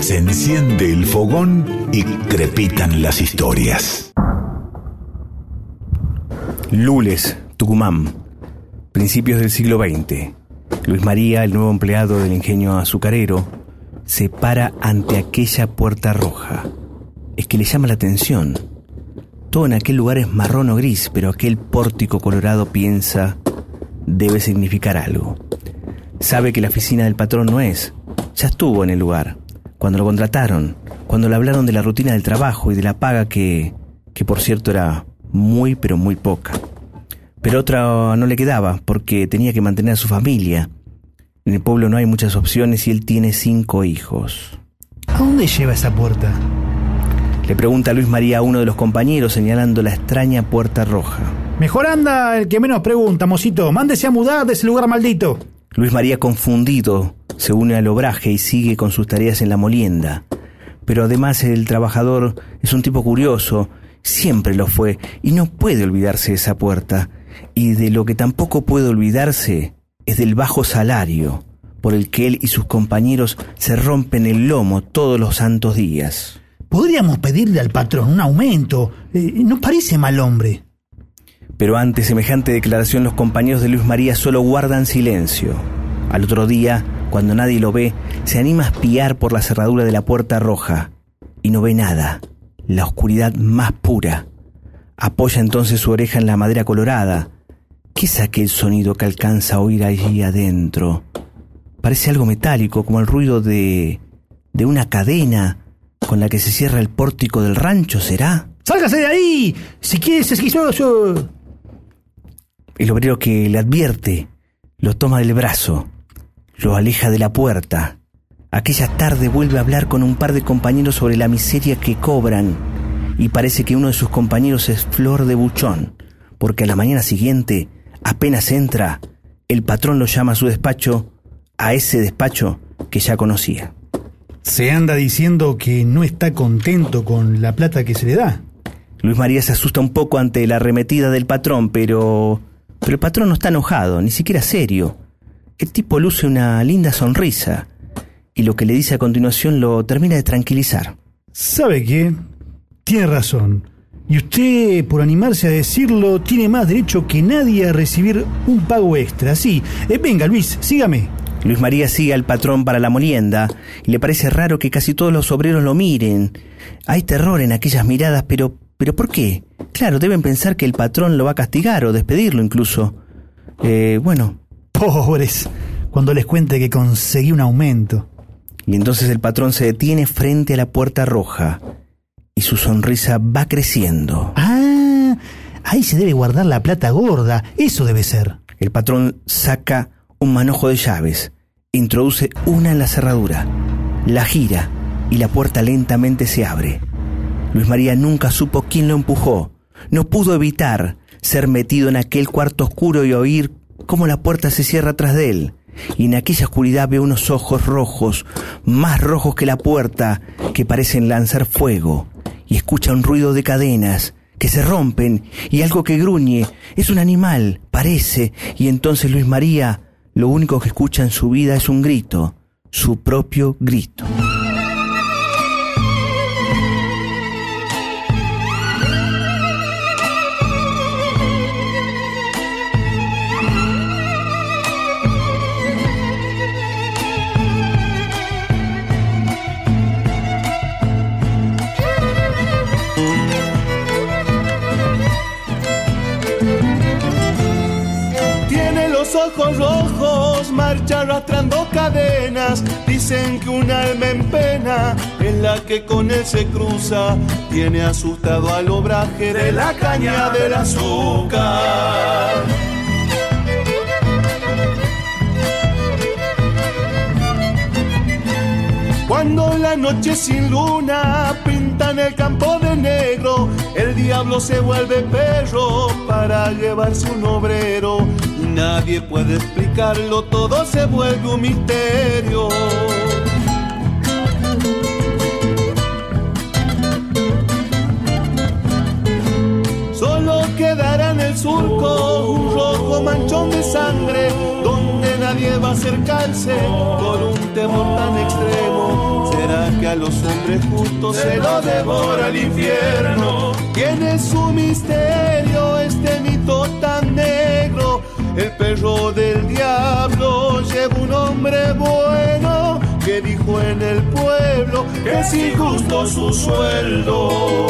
se enciende el fogón y crepitan las historias. Lules, Tucumán, principios del siglo XX. Luis María, el nuevo empleado del ingenio azucarero, se para ante aquella puerta roja. Es que le llama la atención. Todo en aquel lugar es marrón o gris, pero aquel pórtico colorado piensa debe significar algo. Sabe que la oficina del patrón no es. Ya estuvo en el lugar. Cuando lo contrataron, cuando le hablaron de la rutina del trabajo y de la paga que, que por cierto era muy pero muy poca. Pero otra no le quedaba porque tenía que mantener a su familia. En el pueblo no hay muchas opciones y él tiene cinco hijos. ¿A dónde lleva esa puerta? Le pregunta Luis María a uno de los compañeros señalando la extraña puerta roja. Mejor anda el que menos pregunta, mocito. Mándese a mudar de ese lugar maldito. Luis María, confundido, se une al obraje y sigue con sus tareas en la molienda. Pero además el trabajador es un tipo curioso, siempre lo fue, y no puede olvidarse de esa puerta. Y de lo que tampoco puede olvidarse es del bajo salario por el que él y sus compañeros se rompen el lomo todos los santos días. Podríamos pedirle al patrón un aumento. Eh, no parece mal hombre. Pero ante semejante declaración los compañeros de Luis María solo guardan silencio. Al otro día, cuando nadie lo ve, se anima a espiar por la cerradura de la puerta roja y no ve nada, la oscuridad más pura. Apoya entonces su oreja en la madera colorada. ¿Qué es aquel sonido que alcanza a oír allí adentro? Parece algo metálico, como el ruido de... de una cadena con la que se cierra el pórtico del rancho, ¿será? ¡Sálgase de ahí! Si quieres esquizoso. El obrero que le advierte lo toma del brazo, lo aleja de la puerta. Aquella tarde vuelve a hablar con un par de compañeros sobre la miseria que cobran y parece que uno de sus compañeros es Flor de Buchón, porque a la mañana siguiente, apenas entra, el patrón lo llama a su despacho, a ese despacho que ya conocía. Se anda diciendo que no está contento con la plata que se le da. Luis María se asusta un poco ante la arremetida del patrón, pero pero el patrón no está enojado, ni siquiera serio. El tipo luce una linda sonrisa y lo que le dice a continuación lo termina de tranquilizar. ¿Sabe qué? Tiene razón. Y usted, por animarse a decirlo, tiene más derecho que nadie a recibir un pago extra. Sí, eh, venga Luis, sígame. Luis María sigue al patrón para la molienda y le parece raro que casi todos los obreros lo miren. Hay terror en aquellas miradas, pero ¿pero por qué? Claro, deben pensar que el patrón lo va a castigar o despedirlo incluso. Eh, bueno. Pobres, cuando les cuente que conseguí un aumento. Y entonces el patrón se detiene frente a la puerta roja y su sonrisa va creciendo. Ah, ahí se debe guardar la plata gorda, eso debe ser. El patrón saca un manojo de llaves, introduce una en la cerradura, la gira y la puerta lentamente se abre. Luis María nunca supo quién lo empujó, no pudo evitar ser metido en aquel cuarto oscuro y oír cómo la puerta se cierra tras de él. Y en aquella oscuridad ve unos ojos rojos, más rojos que la puerta, que parecen lanzar fuego. Y escucha un ruido de cadenas que se rompen y algo que gruñe. Es un animal, parece. Y entonces Luis María lo único que escucha en su vida es un grito, su propio grito. Arrastrando cadenas. Dicen que un alma en pena es la que con él se cruza. Tiene asustado al obraje de la caña del azúcar. Cuando la noche sin luna pinta en el campo de negro, el diablo se vuelve perro para llevarse un obrero nadie puede explicarlo, todo se vuelve un misterio. Solo quedará en el surco un rojo manchón de sangre, donde nadie va a acercarse por un temor tan extremo a los hombres justos se lo devora el infierno. Tiene su misterio este mito tan negro. El perro del diablo lleva un hombre bueno que dijo en el pueblo que es injusto su sueldo.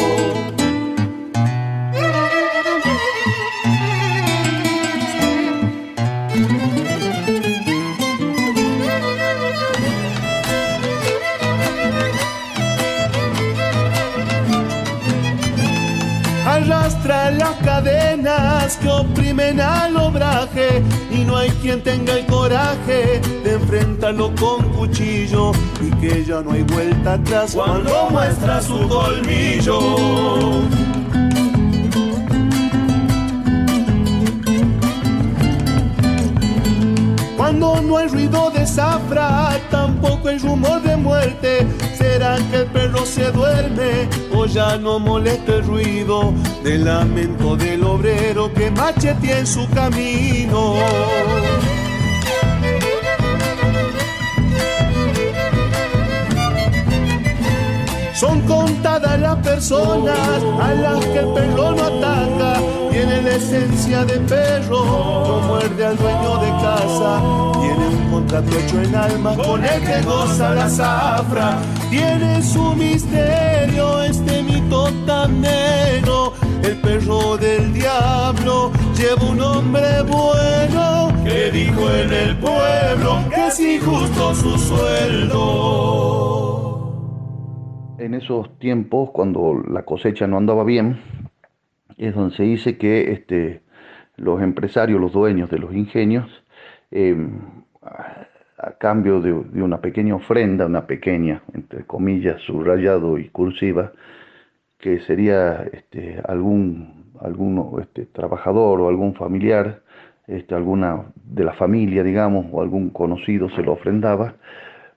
Arrastra las cadenas que oprimen al obraje y no hay quien tenga el coraje de enfrentarlo con cuchillo y que ya no hay vuelta atrás cuando muestra su colmillo. Cuando no hay ruido de zafra, tampoco hay rumor de muerte. ¿Será que el perro se duerme o ya no molesta el ruido del lamento del obrero que machetea en su camino? Son contadas las personas a las que el perro no ataca. Tiene la esencia de perro, no muerde al dueño de casa. Hecho en alma con el que goza la zafra. Tiene su misterio este mito tan negro. El perro del diablo lleva un hombre bueno que dijo en el pueblo que es injusto su sueldo en esos tiempos, cuando la cosecha no andaba bien, es donde se dice que este, los empresarios, los dueños de los ingenios, em, a, cambio de, una pequeña ofrenda, una pequeña, entre comillas, subrayado y cursiva, que sería este, algún, este, trabajador o algún familiar, este, alguna de la familia, digamos, o algún conocido se lo ofrendaba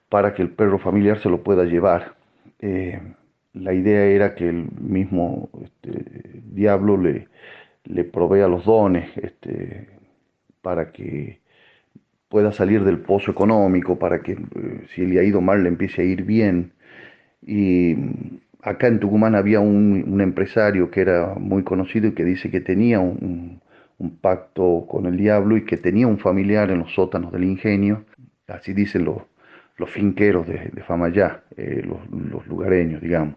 para que el perro familiar se lo pueda llevar. Eh, la idea era que el mismo este, diablo le, le provea los dones para que pueda salir del pozo económico, para que eh, si le ha ido mal le empiece a ir bien. Y acá en Tucumán había un, empresario que era muy conocido y que dice que tenía un, pacto con el diablo y que tenía un familiar en los sótanos del ingenio, así dicen los, los finqueros de, de Famayá, eh, los, lugareños, digamos.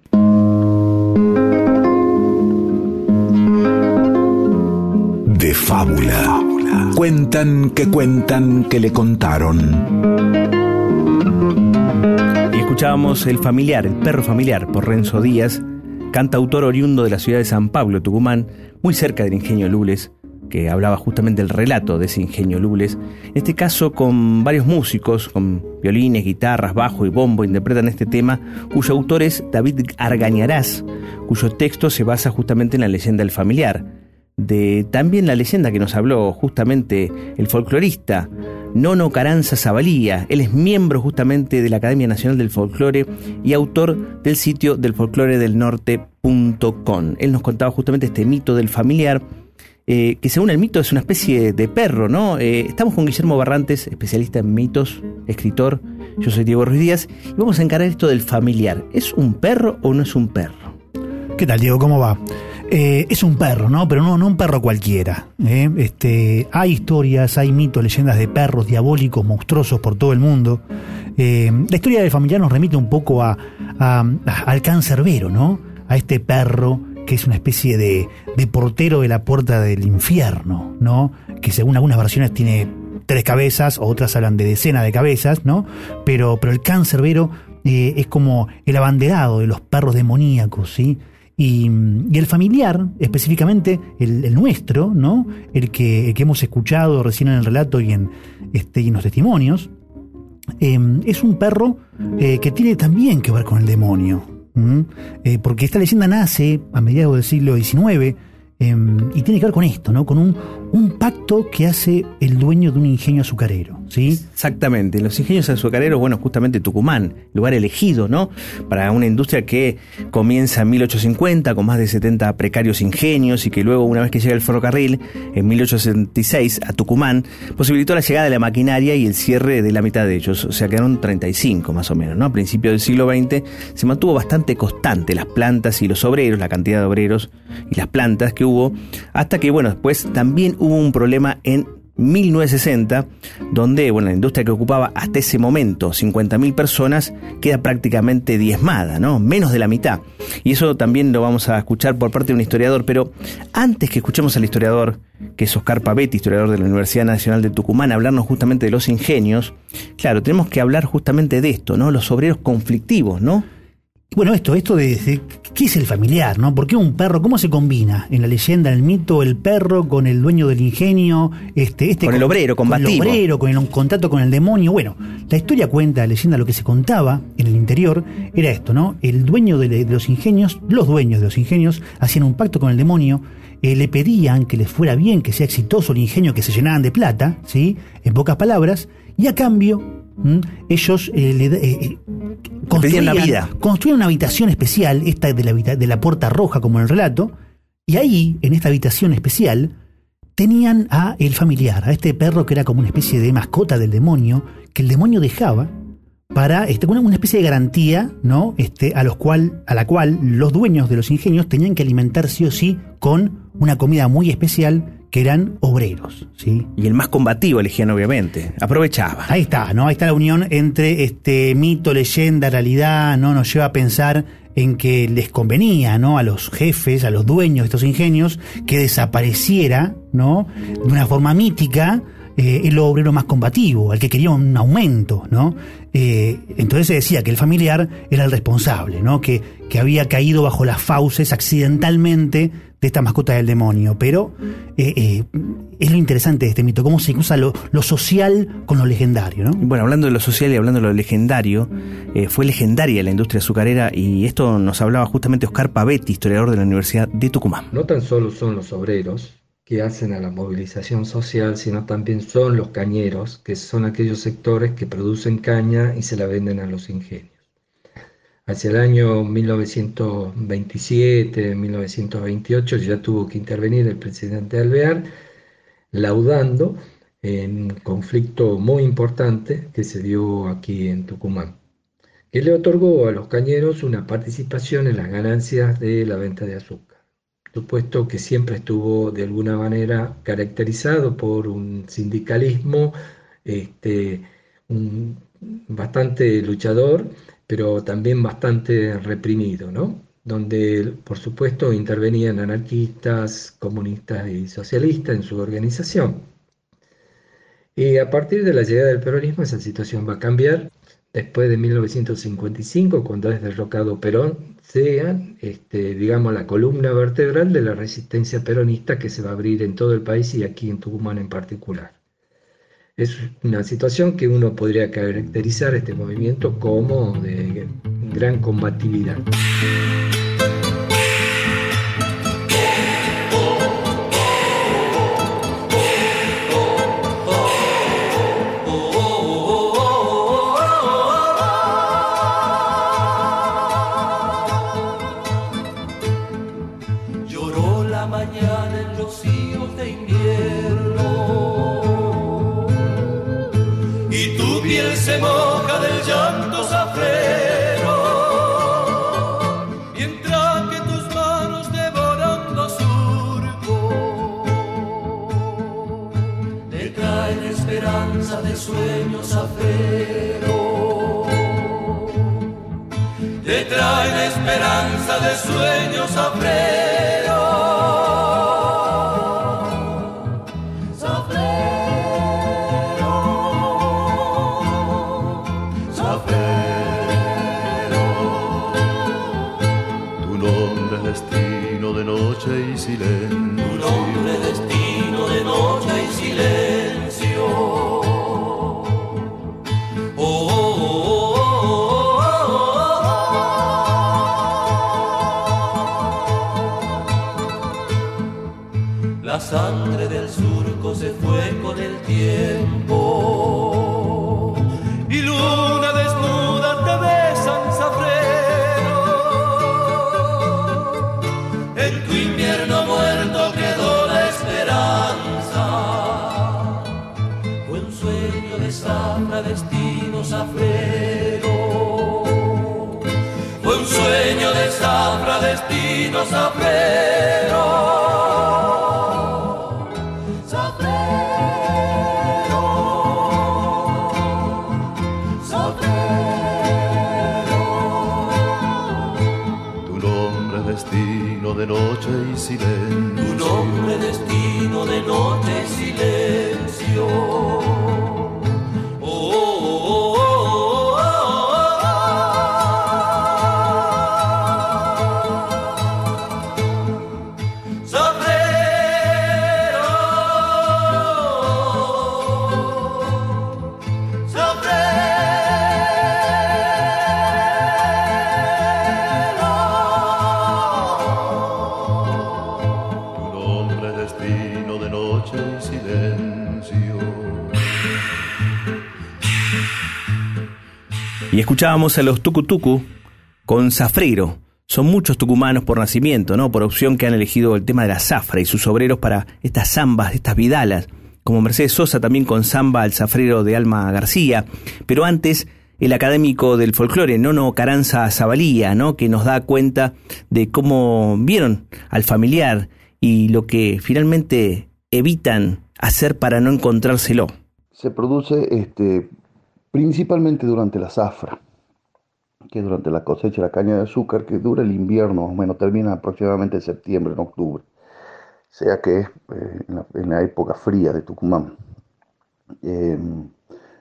De fábula. Cuentan que cuentan que le contaron. Y escuchábamos El familiar, el perro familiar, por Renzo Díaz, cantautor oriundo de la ciudad de San Pablo, Tucumán, muy cerca del ingenio Lules, que hablaba justamente del relato de ese ingenio Lubles. En este caso, con varios músicos, con violines, guitarras, bajo y bombo, interpretan este tema, cuyo autor es David Argañarás, cuyo texto se basa justamente en la leyenda del familiar. De también la leyenda que nos habló justamente el folclorista Nono Caranza Zabalía. Él es miembro justamente de la Academia Nacional del Folclore y autor del sitio del folclore del norte.com. Él nos contaba justamente este mito del familiar eh, que según el mito es una especie de perro, ¿no? Eh, estamos con Guillermo Barrantes, especialista en mitos, escritor. Yo soy Diego Ruiz Díaz y vamos a encarar esto del familiar. ¿Es un perro o no es un perro? ¿Qué tal, Diego? ¿Cómo va? Eh, es un perro, ¿no? Pero no, no un perro cualquiera. Este, hay historias, hay mitos, leyendas de perros diabólicos, monstruosos por todo el mundo. la historia del familiar nos remite un poco a, al cancerbero, ¿no? A este perro que es una especie de, portero de la puerta del infierno, ¿no? Que según algunas versiones tiene tres cabezas, otras hablan de decenas de cabezas, ¿no? Pero, pero el cáncerbero eh, es como el abanderado de los perros demoníacos, ¿sí? Y, el familiar, específicamente el, nuestro, ¿no? El que, hemos escuchado recién en el relato y en, este, en los testimonios, eh, es un perro eh, que tiene también que ver con el demonio, eh, porque esta leyenda nace a mediados del siglo XIX em, y tiene que ver con esto, ¿no? con un, un pacto que hace el dueño de un ingenio azucarero. ¿sí? Exactamente, los ingenios azucareros, bueno, justamente Tucumán, lugar elegido, ¿no? Para una industria que comienza en 1850 con más de 70 precarios ingenios y que luego, una vez que llega el ferrocarril, en 1866 a Tucumán, posibilitó la llegada de la maquinaria y el cierre de la mitad de ellos, o sea, quedaron 35 más o menos, ¿no? A principios del siglo XX se mantuvo bastante constante las plantas y los obreros, la cantidad de obreros y las plantas que hubo, hasta que, bueno, después también hubo un problema en 1960, donde bueno, la industria que ocupaba hasta ese momento 50.000 personas queda prácticamente diezmada, ¿no? menos de la mitad. Y eso también lo vamos a escuchar por parte de un historiador, pero antes que escuchemos al historiador, que es Oscar Pavetti, historiador de la Universidad Nacional de Tucumán, hablarnos justamente de los ingenios, claro, tenemos que hablar justamente de esto, ¿no? los obreros conflictivos, ¿no? Bueno, esto, esto de, qué es el familiar, ¿no? ¿Por qué un perro? ¿Cómo se combina en la leyenda, en el mito, el perro con el dueño del ingenio? Este, este con, el obrero, combativo. Con el obrero, con el contacto con el demonio. Bueno, la historia cuenta, la leyenda, lo que se contaba en el interior era esto, ¿no? El dueño de, los ingenios, los dueños de los ingenios, hacían un pacto con el demonio, eh, le pedían que les fuera bien, que sea exitoso el ingenio, que se llenaran de plata, ¿sí? En pocas palabras, y a cambio ellos eh, le, eh, eh, construían, vida. construían una habitación especial, esta de la, de la puerta roja como en el relato, y ahí, en esta habitación especial, tenían a el familiar, a este perro que era como una especie de mascota del demonio, que el demonio dejaba para este, una, una especie de garantía, ¿no? Este, a los cual, a la cual los dueños de los ingenios tenían que alimentar sí o sí con una comida muy especial que eran obreros. ¿sí? Y el más combativo elegían, obviamente. Aprovechaba. Ahí está, ¿no? Ahí está la unión entre este mito, leyenda, realidad, ¿no? Nos lleva a pensar en que les convenía, ¿no? A los jefes, a los dueños de estos ingenios, que desapareciera, ¿no? De una forma mítica. Eh, el obrero más combativo, al que quería un aumento, ¿no? Eh, entonces se decía que el familiar era el responsable, ¿no? Que, que había caído bajo las fauces accidentalmente de esta mascota del demonio, pero eh, eh, es lo interesante de este mito, cómo se cruza lo, social con lo legendario. ¿no? Bueno, hablando de lo social y hablando de lo legendario, eh, fue legendaria la industria azucarera y esto nos hablaba justamente Oscar Pavetti, historiador de la Universidad de Tucumán. No tan solo son los obreros que hacen a la movilización social, sino también son los cañeros, que son aquellos sectores que producen caña y se la venden a los ingenios. Hacia el año 1927, 1928 ya tuvo que intervenir el presidente Alvear, laudando en un conflicto muy importante que se dio aquí en Tucumán, que le otorgó a los cañeros una participación en las ganancias de la venta de azúcar. Supuesto que siempre estuvo de alguna manera caracterizado por un sindicalismo este, bastante luchador pero también bastante reprimido, ¿no? donde por supuesto intervenían anarquistas, comunistas y socialistas en su organización. Y a partir de la llegada del peronismo esa situación va a cambiar. Después de 1955, cuando es derrocado Perón, sea, este, digamos, la columna vertebral de la resistencia peronista que se va a abrir en todo el país y aquí en Tucumán en particular. Es una situación que uno podría caracterizar este movimiento como de gran combatividad. De sueños abrero. saber. Escuchábamos a los Tucutucu con Zafrero. Son muchos tucumanos por nacimiento, ¿no? Por opción que han elegido el tema de la zafra y sus obreros para estas zambas, estas vidalas. Como Mercedes Sosa también con zamba al zafrero de Alma García. Pero antes, el académico del folclore, Nono Caranza Zabalía, ¿no? Que nos da cuenta de cómo vieron al familiar y lo que finalmente evitan hacer para no encontrárselo. Se produce este, principalmente durante la zafra, que durante la cosecha de la caña de azúcar, que dura el invierno, más o menos termina aproximadamente en septiembre, en octubre, sea que es eh, en, la, época fría de Tucumán. Eh,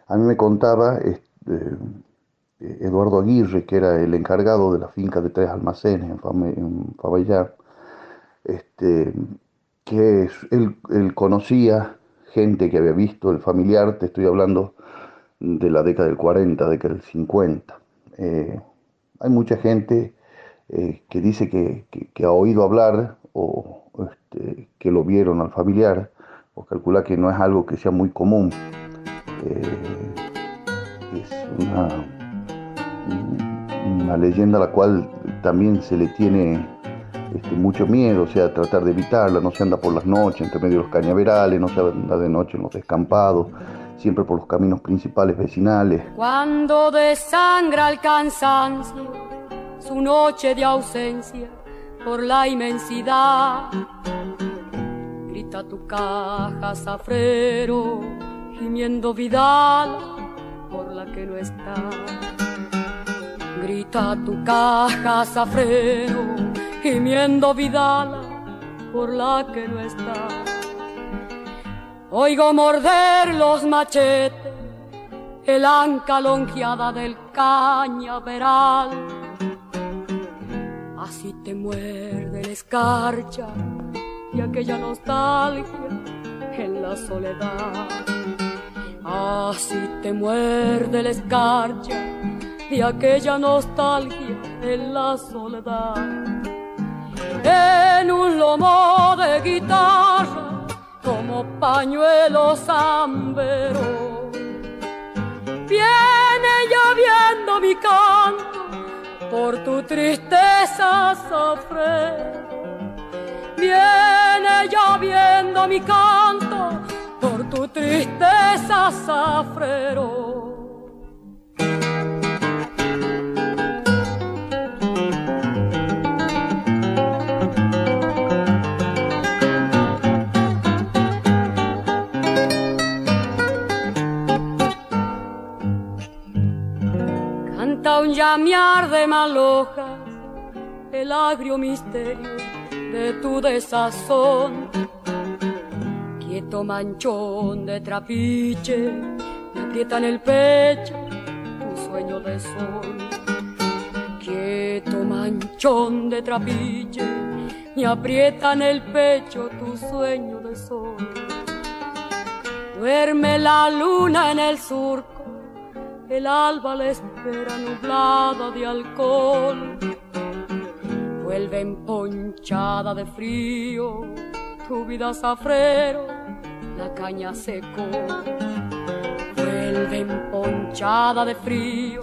a mí me contaba eh, Eduardo Aguirre, que era el encargado de la finca de tres almacenes en, Fame- este, que él, él conocía gente que había visto el familiar, te estoy hablando de la década del 40, década del 50. Eh, hay mucha gente eh, que dice que, ha oído hablar o este, que lo vieron al familiar, o calcula que no es algo que sea muy común. Eh, es una, una leyenda a la cual también se le tiene este, mucho miedo, o sea, tratar de evitarla, no se anda por las noches entre medio de los cañaverales, no se anda de noche en los descampados, siempre por los caminos principales vecinales. Cuando desangra el cansancio, su noche de ausencia por la inmensidad, grita tu caja, zafrero, gimiendo Vidal por la que no está. Grita tu caja, zafrero, gimiendo Vidal por la que no está. Oigo morder los machetes, el anca longeada del cañaveral. Así te muerde la escarcha y aquella nostalgia en la soledad. Así te muerde la escarcha y aquella nostalgia en la soledad. En un lomo de guitarra como pañuelo zambero. Viene lloviendo mi canto por tu tristeza sofrer. Viene lloviendo mi canto por tu tristeza zafrero. Canta un llamear de malojas, el agrio misterio de tu desazón. Quieto manchón de trapiche, me aprieta en el pecho tu sueño de sol. Quieto manchón de trapiche, me aprieta en el pecho tu sueño de sol. Duerme la luna en el surco, el alba la espera nublada de alcohol. Vuelve emponchada de frío tu vida zafrero, la caña secó. Vuelve emponchada de frío,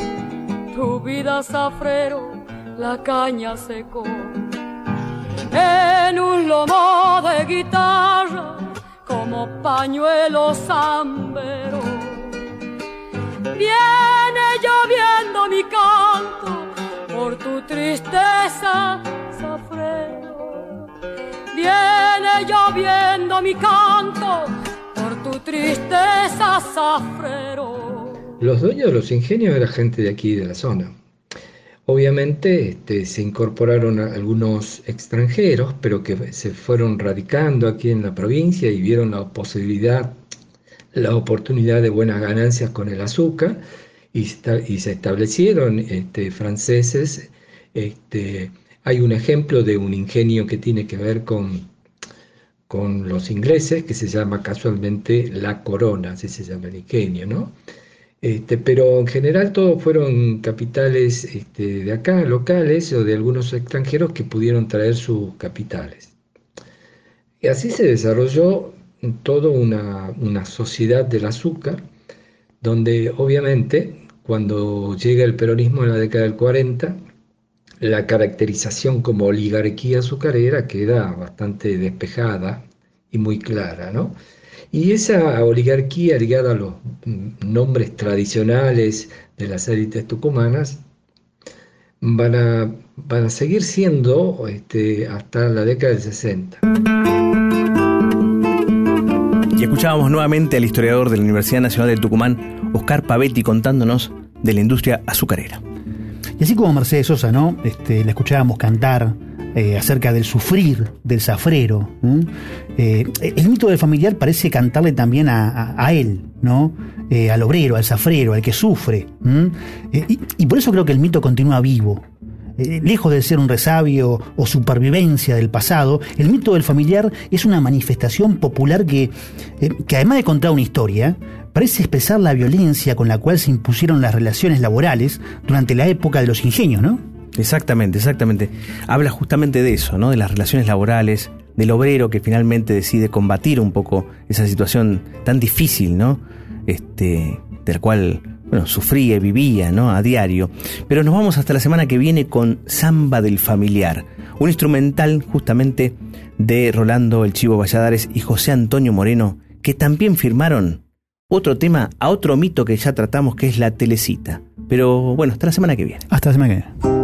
tu vida zafrero, la caña secó. En un lomo de guitarra, como pañuelo zambero. Viene lloviendo mi canto por tu tristeza. Viene lloviendo mi canto por tu tristeza. Los dueños de los ingenios era gente de aquí, de la zona. Obviamente este, se incorporaron algunos extranjeros, pero que se fueron radicando aquí en la provincia y vieron la posibilidad, la oportunidad de buenas ganancias con el azúcar y, se establecieron este, franceses. Este, hay un ejemplo de un ingenio que tiene que ver con, con los ingleses, que se llama casualmente La Corona, así se llama el ingenio, ¿no? Este, pero en general todos fueron capitales de acá, locales o de algunos extranjeros que pudieron traer sus capitales. Y así se desarrolló toda una, una sociedad del azúcar, donde obviamente cuando llega el peronismo en la década del 40, la caracterización como oligarquía azucarera queda bastante despejada y muy clara, ¿no? Y esa oligarquía ligada a los nombres tradicionales de las élites tucumanas van a, van a seguir siendo este, hasta la década del 60. Escuchábamos nuevamente al historiador de la Universidad Nacional de Tucumán, Oscar Pavetti, contándonos de la industria azucarera. Y así como Mercedes Sosa, ¿no? Este, la escuchábamos cantar eh, acerca del sufrir del zafrero. Eh, el mito del familiar parece cantarle también a, él, ¿no? Eh, al obrero, al zafrero, al que sufre. Y, por eso creo que el mito continúa vivo. Lejos de ser un resabio o supervivencia del pasado, el mito del familiar es una manifestación popular que, que además de contar una historia, parece expresar la violencia con la cual se impusieron las relaciones laborales durante la época de los ingenios, ¿no? Exactamente, exactamente. Habla justamente de eso, ¿no? De las relaciones laborales, del obrero que finalmente decide combatir un poco esa situación tan difícil, ¿no? Este, del cual, bueno, sufría y vivía, ¿no? A diario. Pero nos vamos hasta la semana que viene con Samba del Familiar, un instrumental justamente de Rolando El Chivo Valladares y José Antonio Moreno, que también firmaron otro tema a otro mito que ya tratamos, que es la telecita. Pero bueno, hasta la semana que viene. Hasta la semana que viene.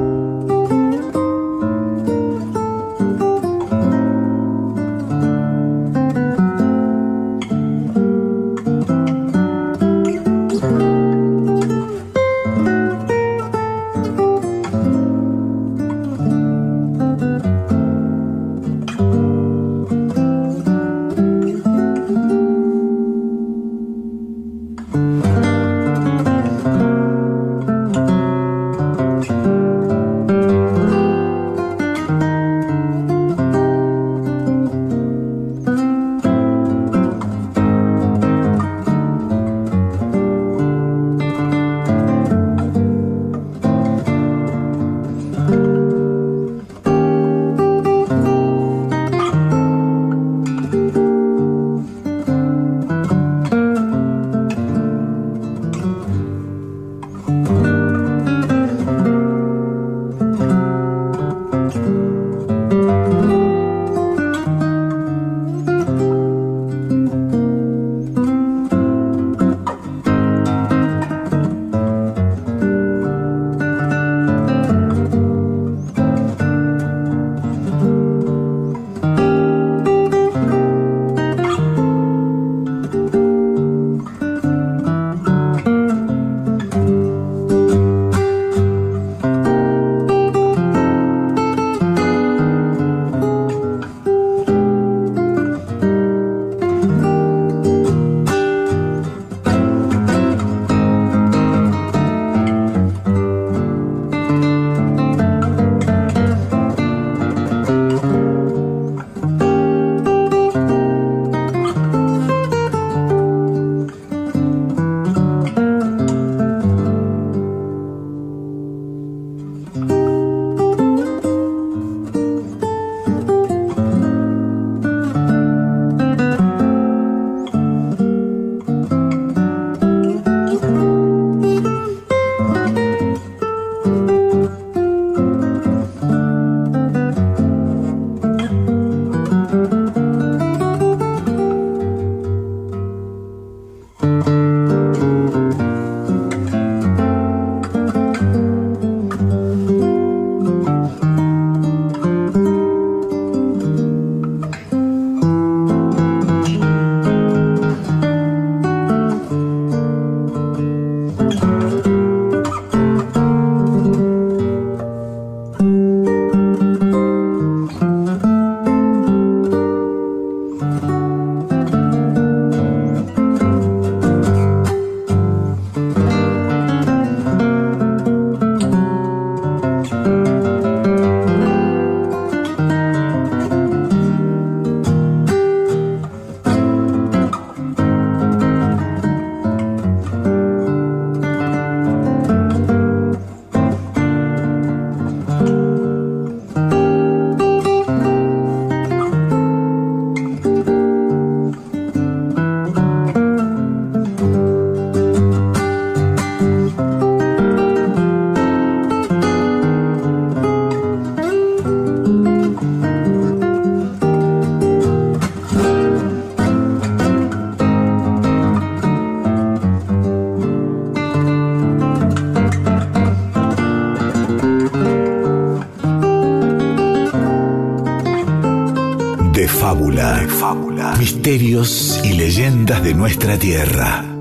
Misterios y leyendas de nuestra tierra.